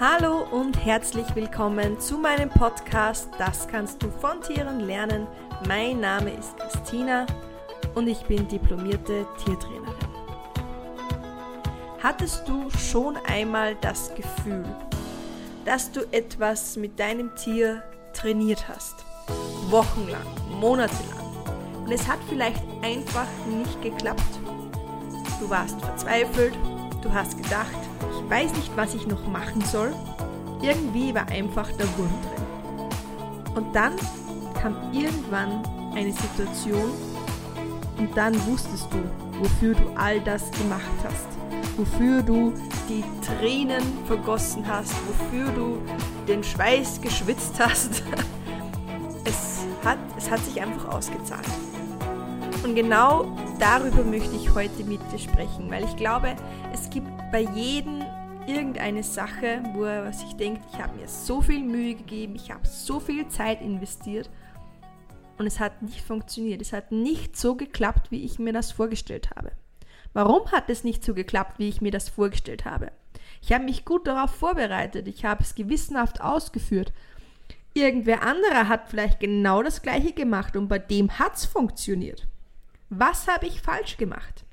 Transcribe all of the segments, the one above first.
Hallo und herzlich willkommen zu meinem Podcast Das kannst du von Tieren lernen. Mein Name ist Christina und ich bin diplomierte Tiertrainerin. Hattest du schon einmal das Gefühl, dass du etwas mit deinem Tier trainiert hast? Wochenlang, monatelang. Und es hat vielleicht einfach nicht geklappt. Du warst verzweifelt, du hast gedacht, ich weiß nicht, was ich noch machen soll. Irgendwie war einfach der Wurm drin. Und dann kam irgendwann eine Situation und dann wusstest du, wofür du all das gemacht hast, wofür du die Tränen vergossen hast, wofür du den Schweiß geschwitzt hast. Es hat, es hat sich einfach ausgezahlt. Und genau darüber möchte ich heute mit dir sprechen, weil ich glaube, es gibt bei jedem irgendeine Sache, wo er sich denkt, ich habe mir so viel Mühe gegeben, ich habe so viel Zeit investiert und es hat nicht funktioniert. Es hat nicht so geklappt, wie ich mir das vorgestellt habe. Warum hat es nicht so geklappt, wie ich mir das vorgestellt habe? Ich habe mich gut darauf vorbereitet, ich habe es gewissenhaft ausgeführt. Irgendwer anderer hat vielleicht genau das gleiche gemacht und bei dem hat es funktioniert. Was habe ich falsch gemacht?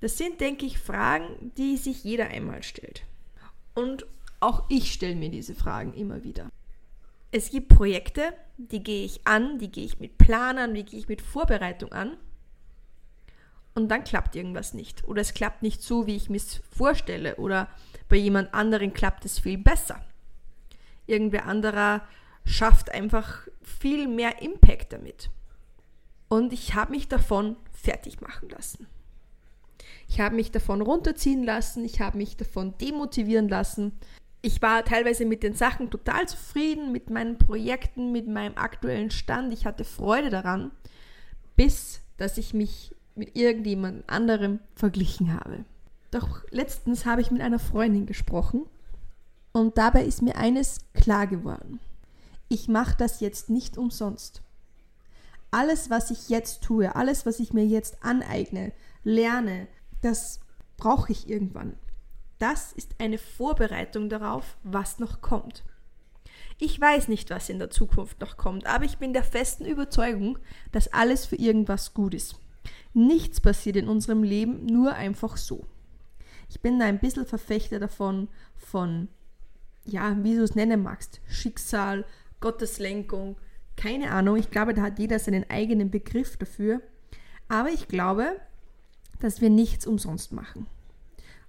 Das sind, denke ich, Fragen, die sich jeder einmal stellt. Und auch ich stelle mir diese Fragen immer wieder. Es gibt Projekte, die gehe ich an, die gehe ich mit Planern, die gehe ich mit Vorbereitung an. Und dann klappt irgendwas nicht. Oder es klappt nicht so, wie ich mir es vorstelle. Oder bei jemand anderen klappt es viel besser. Irgendwer anderer schafft einfach viel mehr Impact damit. Und ich habe mich davon fertig machen lassen. Ich habe mich davon runterziehen lassen, ich habe mich davon demotivieren lassen. Ich war teilweise mit den Sachen total zufrieden, mit meinen Projekten, mit meinem aktuellen Stand. Ich hatte Freude daran, bis dass ich mich mit irgendjemand anderem verglichen habe. Doch letztens habe ich mit einer Freundin gesprochen und dabei ist mir eines klar geworden. Ich mache das jetzt nicht umsonst. Alles, was ich jetzt tue, alles, was ich mir jetzt aneigne, lerne, das brauche ich irgendwann. Das ist eine Vorbereitung darauf, was noch kommt. Ich weiß nicht, was in der Zukunft noch kommt, aber ich bin der festen Überzeugung, dass alles für irgendwas gut ist. Nichts passiert in unserem Leben nur einfach so. Ich bin da ein bisschen Verfechter davon, von, ja, wie du es nennen magst, Schicksal, Gotteslenkung, keine Ahnung. Ich glaube, da hat jeder seinen eigenen Begriff dafür. Aber ich glaube, dass wir nichts umsonst machen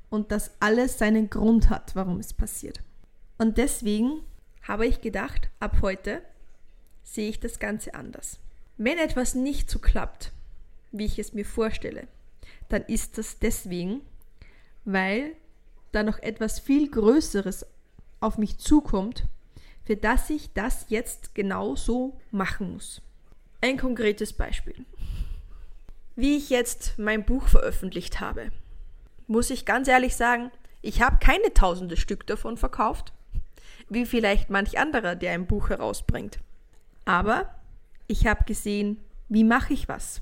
und dass alles seinen Grund hat, warum es passiert. Und deswegen habe ich gedacht, ab heute sehe ich das Ganze anders. Wenn etwas nicht so klappt, wie ich es mir vorstelle, dann ist das deswegen, weil da noch etwas viel Größeres auf mich zukommt, für das ich das jetzt genau so machen muss. Ein konkretes Beispiel. Wie ich jetzt mein Buch veröffentlicht habe, muss ich ganz ehrlich sagen, ich habe keine tausende Stück davon verkauft, wie vielleicht manch anderer, der ein Buch herausbringt. Aber ich habe gesehen, wie mache ich was?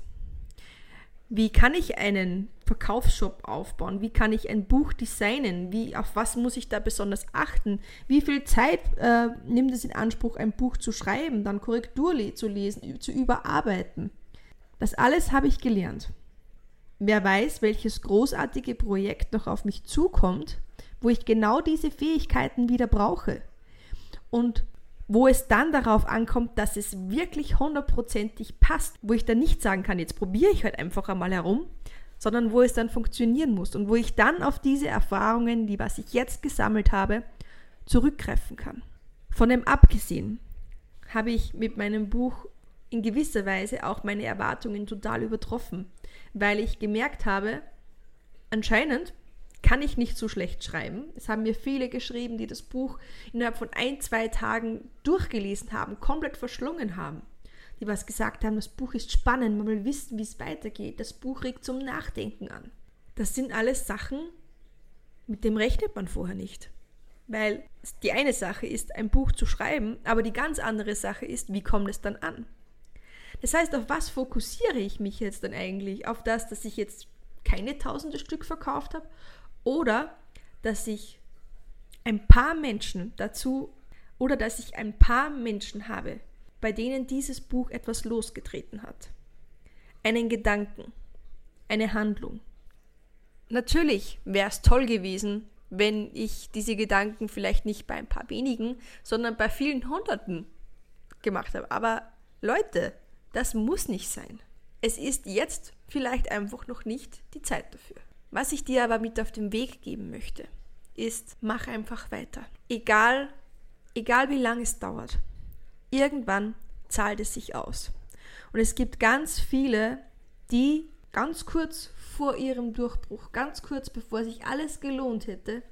Wie kann ich einen Verkaufsshop aufbauen? Wie kann ich ein Buch designen? Wie, auf was muss ich da besonders achten? Wie viel Zeit äh, nimmt es in Anspruch, ein Buch zu schreiben, dann Korrektur zu lesen, zu überarbeiten? Das alles habe ich gelernt. Wer weiß, welches großartige Projekt noch auf mich zukommt, wo ich genau diese Fähigkeiten wieder brauche. Und wo es dann darauf ankommt, dass es wirklich hundertprozentig passt, wo ich dann nicht sagen kann, jetzt probiere ich halt einfach einmal herum, sondern wo es dann funktionieren muss und wo ich dann auf diese Erfahrungen, die was ich jetzt gesammelt habe, zurückgreifen kann. Von dem abgesehen habe ich mit meinem Buch in gewisser Weise auch meine Erwartungen total übertroffen, weil ich gemerkt habe, anscheinend kann ich nicht so schlecht schreiben. Es haben mir viele geschrieben, die das Buch innerhalb von ein, zwei Tagen durchgelesen haben, komplett verschlungen haben. Die was gesagt haben, das Buch ist spannend, man will wissen, wie es weitergeht. Das Buch regt zum Nachdenken an. Das sind alles Sachen, mit dem rechnet man vorher nicht. Weil die eine Sache ist, ein Buch zu schreiben, aber die ganz andere Sache ist, wie kommt es dann an? Das heißt, auf was fokussiere ich mich jetzt dann eigentlich? Auf das, dass ich jetzt keine tausende Stück verkauft habe oder dass ich ein paar Menschen dazu oder dass ich ein paar Menschen habe, bei denen dieses Buch etwas losgetreten hat. Einen Gedanken, eine Handlung. Natürlich wäre es toll gewesen, wenn ich diese Gedanken vielleicht nicht bei ein paar wenigen, sondern bei vielen Hunderten gemacht habe. Aber Leute, das muss nicht sein. Es ist jetzt vielleicht einfach noch nicht die Zeit dafür. Was ich dir aber mit auf den Weg geben möchte, ist, mach einfach weiter. Egal, egal wie lange es dauert. Irgendwann zahlt es sich aus. Und es gibt ganz viele, die ganz kurz vor ihrem Durchbruch, ganz kurz bevor sich alles gelohnt hätte,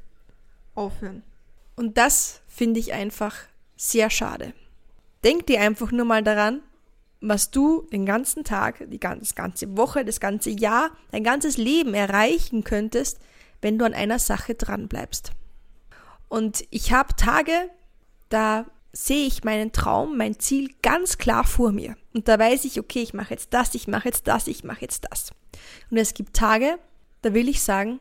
aufhören. Und das finde ich einfach sehr schade. Denk dir einfach nur mal daran, was du den ganzen Tag, die ganze, ganze Woche, das ganze Jahr, dein ganzes Leben erreichen könntest, wenn du an einer Sache dran bleibst. Und ich habe Tage, da sehe ich meinen Traum, mein Ziel ganz klar vor mir. Und da weiß ich, okay, ich mache jetzt das, ich mache jetzt das, ich mache jetzt das. Und es gibt Tage, da will ich sagen,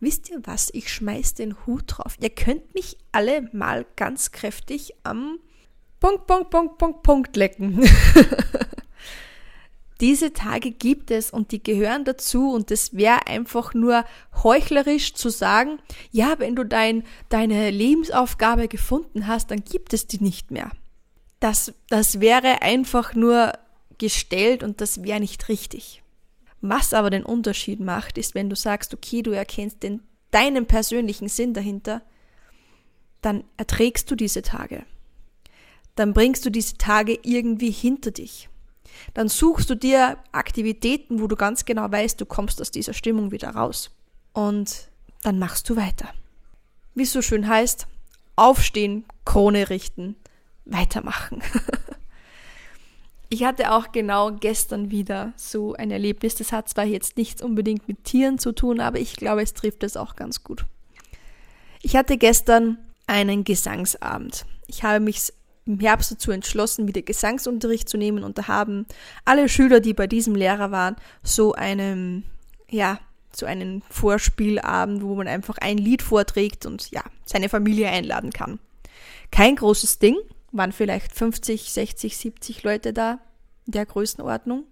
wisst ihr was, ich schmeiß den Hut drauf. Ihr könnt mich alle mal ganz kräftig am Punkt, Punkt, Punkt, Punkt, Punkt lecken. Diese Tage gibt es und die gehören dazu und es wäre einfach nur heuchlerisch zu sagen, ja, wenn du dein, deine Lebensaufgabe gefunden hast, dann gibt es die nicht mehr. Das, das wäre einfach nur gestellt und das wäre nicht richtig. Was aber den Unterschied macht, ist, wenn du sagst, okay, du erkennst den, deinen persönlichen Sinn dahinter, dann erträgst du diese Tage dann bringst du diese Tage irgendwie hinter dich. Dann suchst du dir Aktivitäten, wo du ganz genau weißt, du kommst aus dieser Stimmung wieder raus. Und dann machst du weiter. Wie es so schön heißt, aufstehen, Krone richten, weitermachen. ich hatte auch genau gestern wieder so ein Erlebnis. Das hat zwar jetzt nichts unbedingt mit Tieren zu tun, aber ich glaube, es trifft es auch ganz gut. Ich hatte gestern einen Gesangsabend. Ich habe mich im Herbst dazu entschlossen, wieder Gesangsunterricht zu nehmen und da haben alle Schüler, die bei diesem Lehrer waren, so einen, ja, so einen Vorspielabend, wo man einfach ein Lied vorträgt und ja, seine Familie einladen kann. Kein großes Ding, waren vielleicht 50, 60, 70 Leute da der Größenordnung.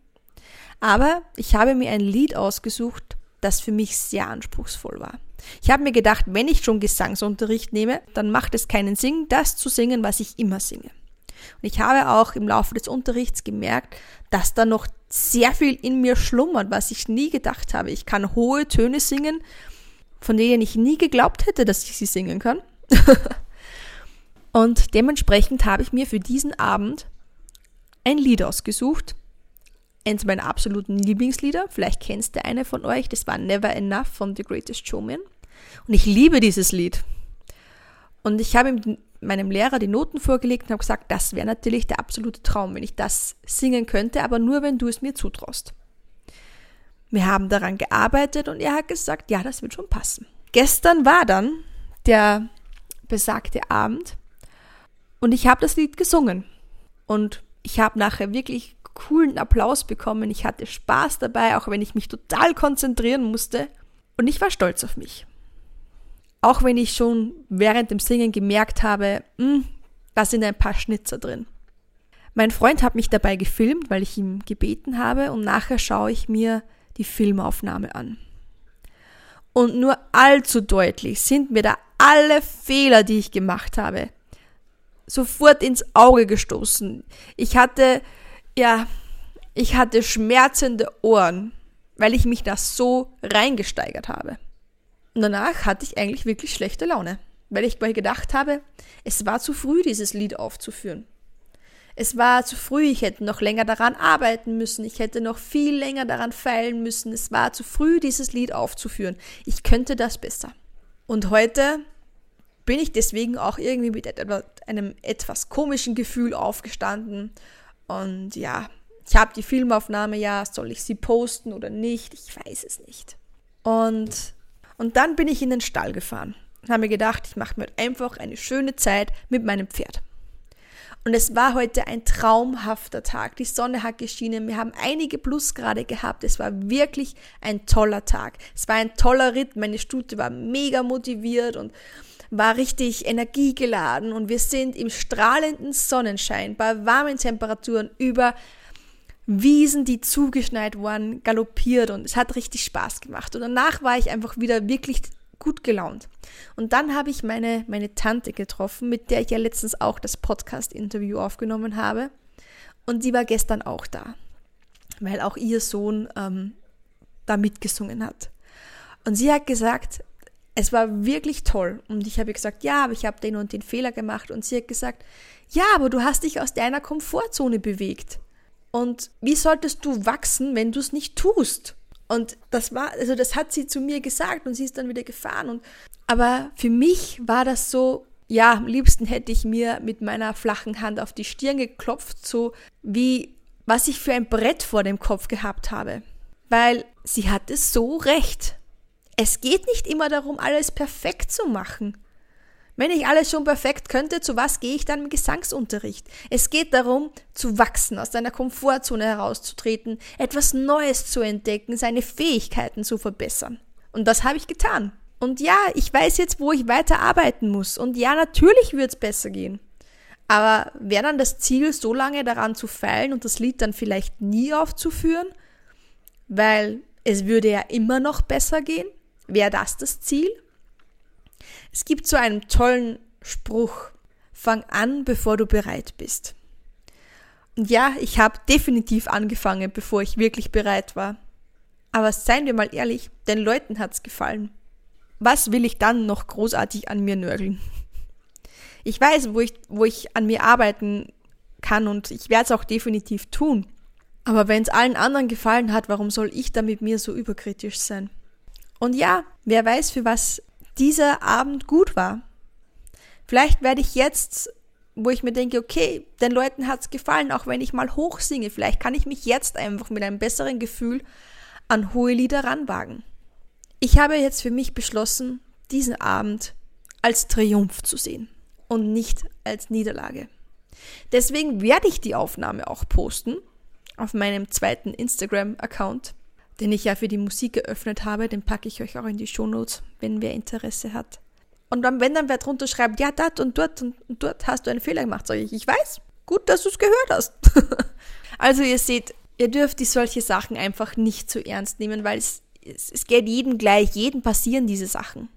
Aber ich habe mir ein Lied ausgesucht, das für mich sehr anspruchsvoll war. Ich habe mir gedacht, wenn ich schon Gesangsunterricht nehme, dann macht es keinen Sinn, das zu singen, was ich immer singe. Und ich habe auch im Laufe des Unterrichts gemerkt, dass da noch sehr viel in mir schlummert, was ich nie gedacht habe. Ich kann hohe Töne singen, von denen ich nie geglaubt hätte, dass ich sie singen kann. Und dementsprechend habe ich mir für diesen Abend ein Lied ausgesucht, eins meiner absoluten Lieblingslieder. Vielleicht kennst du eine von euch. Das war Never Enough von The Greatest Showman. Und ich liebe dieses Lied. Und ich habe meinem Lehrer die Noten vorgelegt und habe gesagt, das wäre natürlich der absolute Traum, wenn ich das singen könnte, aber nur wenn du es mir zutraust. Wir haben daran gearbeitet und er hat gesagt, ja, das wird schon passen. Gestern war dann der besagte Abend und ich habe das Lied gesungen. Und ich habe nachher wirklich coolen Applaus bekommen. Ich hatte Spaß dabei, auch wenn ich mich total konzentrieren musste. Und ich war stolz auf mich. Auch wenn ich schon während dem Singen gemerkt habe, mh, hm, da sind ein paar Schnitzer drin. Mein Freund hat mich dabei gefilmt, weil ich ihm gebeten habe und nachher schaue ich mir die Filmaufnahme an. Und nur allzu deutlich sind mir da alle Fehler, die ich gemacht habe, sofort ins Auge gestoßen. Ich hatte ja, ich hatte schmerzende Ohren, weil ich mich da so reingesteigert habe. Und danach hatte ich eigentlich wirklich schlechte Laune, weil ich gedacht habe, es war zu früh, dieses Lied aufzuführen. Es war zu früh, ich hätte noch länger daran arbeiten müssen, ich hätte noch viel länger daran feilen müssen, es war zu früh, dieses Lied aufzuführen. Ich könnte das besser. Und heute bin ich deswegen auch irgendwie mit einem etwas komischen Gefühl aufgestanden und ja, ich habe die Filmaufnahme, ja, soll ich sie posten oder nicht? Ich weiß es nicht. Und, und dann bin ich in den Stall gefahren und habe mir gedacht, ich mache mir einfach eine schöne Zeit mit meinem Pferd. Und es war heute ein traumhafter Tag. Die Sonne hat geschienen. Wir haben einige Plusgrade gehabt. Es war wirklich ein toller Tag. Es war ein toller Ritt. Meine Stute war mega motiviert und war richtig energiegeladen und wir sind im strahlenden Sonnenschein bei warmen Temperaturen über Wiesen, die zugeschneit waren, galoppiert und es hat richtig Spaß gemacht. Und danach war ich einfach wieder wirklich gut gelaunt. Und dann habe ich meine, meine Tante getroffen, mit der ich ja letztens auch das Podcast-Interview aufgenommen habe. Und die war gestern auch da, weil auch ihr Sohn ähm, da mitgesungen hat. Und sie hat gesagt, es war wirklich toll. Und ich habe gesagt, ja, aber ich habe den und den Fehler gemacht. Und sie hat gesagt, ja, aber du hast dich aus deiner Komfortzone bewegt. Und wie solltest du wachsen, wenn du es nicht tust? Und das war, also das hat sie zu mir gesagt und sie ist dann wieder gefahren. Und, aber für mich war das so, ja, am liebsten hätte ich mir mit meiner flachen Hand auf die Stirn geklopft, so wie was ich für ein Brett vor dem Kopf gehabt habe. Weil sie hatte so recht. Es geht nicht immer darum, alles perfekt zu machen. Wenn ich alles schon perfekt könnte, zu was gehe ich dann im Gesangsunterricht? Es geht darum, zu wachsen, aus deiner Komfortzone herauszutreten, etwas Neues zu entdecken, seine Fähigkeiten zu verbessern. Und das habe ich getan. Und ja, ich weiß jetzt, wo ich weiter arbeiten muss. Und ja, natürlich wird es besser gehen. Aber wäre dann das Ziel, so lange daran zu feilen und das Lied dann vielleicht nie aufzuführen? Weil es würde ja immer noch besser gehen? Wäre das das Ziel? Es gibt so einen tollen Spruch, fang an, bevor du bereit bist. Und ja, ich habe definitiv angefangen, bevor ich wirklich bereit war. Aber seien wir mal ehrlich, den Leuten hat's gefallen. Was will ich dann noch großartig an mir nörgeln? Ich weiß, wo ich, wo ich an mir arbeiten kann und ich werde es auch definitiv tun. Aber wenn es allen anderen gefallen hat, warum soll ich da mit mir so überkritisch sein? Und ja, wer weiß, für was dieser Abend gut war. Vielleicht werde ich jetzt, wo ich mir denke, okay, den Leuten hat's gefallen, auch wenn ich mal hoch singe, vielleicht kann ich mich jetzt einfach mit einem besseren Gefühl an hohe Lieder ranwagen. Ich habe jetzt für mich beschlossen, diesen Abend als Triumph zu sehen und nicht als Niederlage. Deswegen werde ich die Aufnahme auch posten auf meinem zweiten Instagram-Account den ich ja für die Musik geöffnet habe, den packe ich euch auch in die Shownotes, wenn wer Interesse hat. Und dann, wenn dann wer drunter schreibt, ja, dort und dort und, dort hast du einen Fehler gemacht, sage ich, ich weiß, gut, dass du es gehört hast. also ihr seht, ihr dürft die solche Sachen einfach nicht zu ernst nehmen, weil es, es, es geht jedem gleich, jedem passieren diese Sachen.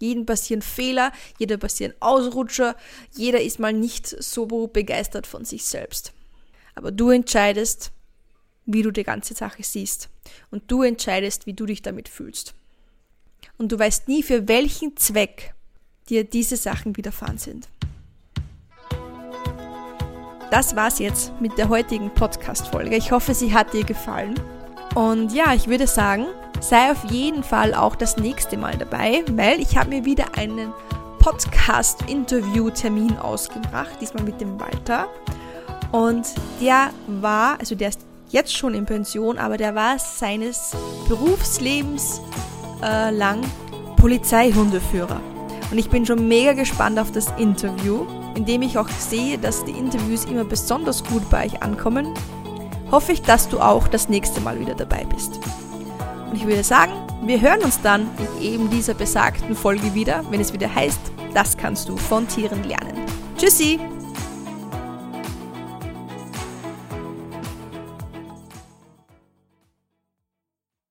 Jedem passieren Fehler, jeder passieren Ausrutscher, jeder ist mal nicht so begeistert von sich selbst. Aber du entscheidest, wie du die ganze Sache siehst. Und du entscheidest, wie du dich damit fühlst. Und du weißt nie, für welchen Zweck dir diese Sachen widerfahren sind. Das war's jetzt mit der heutigen Podcast-Folge. Ich hoffe, sie hat dir gefallen. Und ja, ich würde sagen, sei auf jeden Fall auch das nächste Mal dabei, weil ich habe mir wieder einen Podcast-Interview-Termin ausgebracht, diesmal mit dem Walter. Und der war, also der ist jetzt schon in Pension, aber der war seines Berufslebens äh, lang Polizeihundeführer. Und ich bin schon mega gespannt auf das Interview, in dem ich auch sehe, dass die Interviews immer besonders gut bei euch ankommen. Hoffe ich, dass du auch das nächste Mal wieder dabei bist. Und ich würde sagen, wir hören uns dann in eben dieser besagten Folge wieder, wenn es wieder heißt, das kannst du von Tieren lernen. Tschüssi!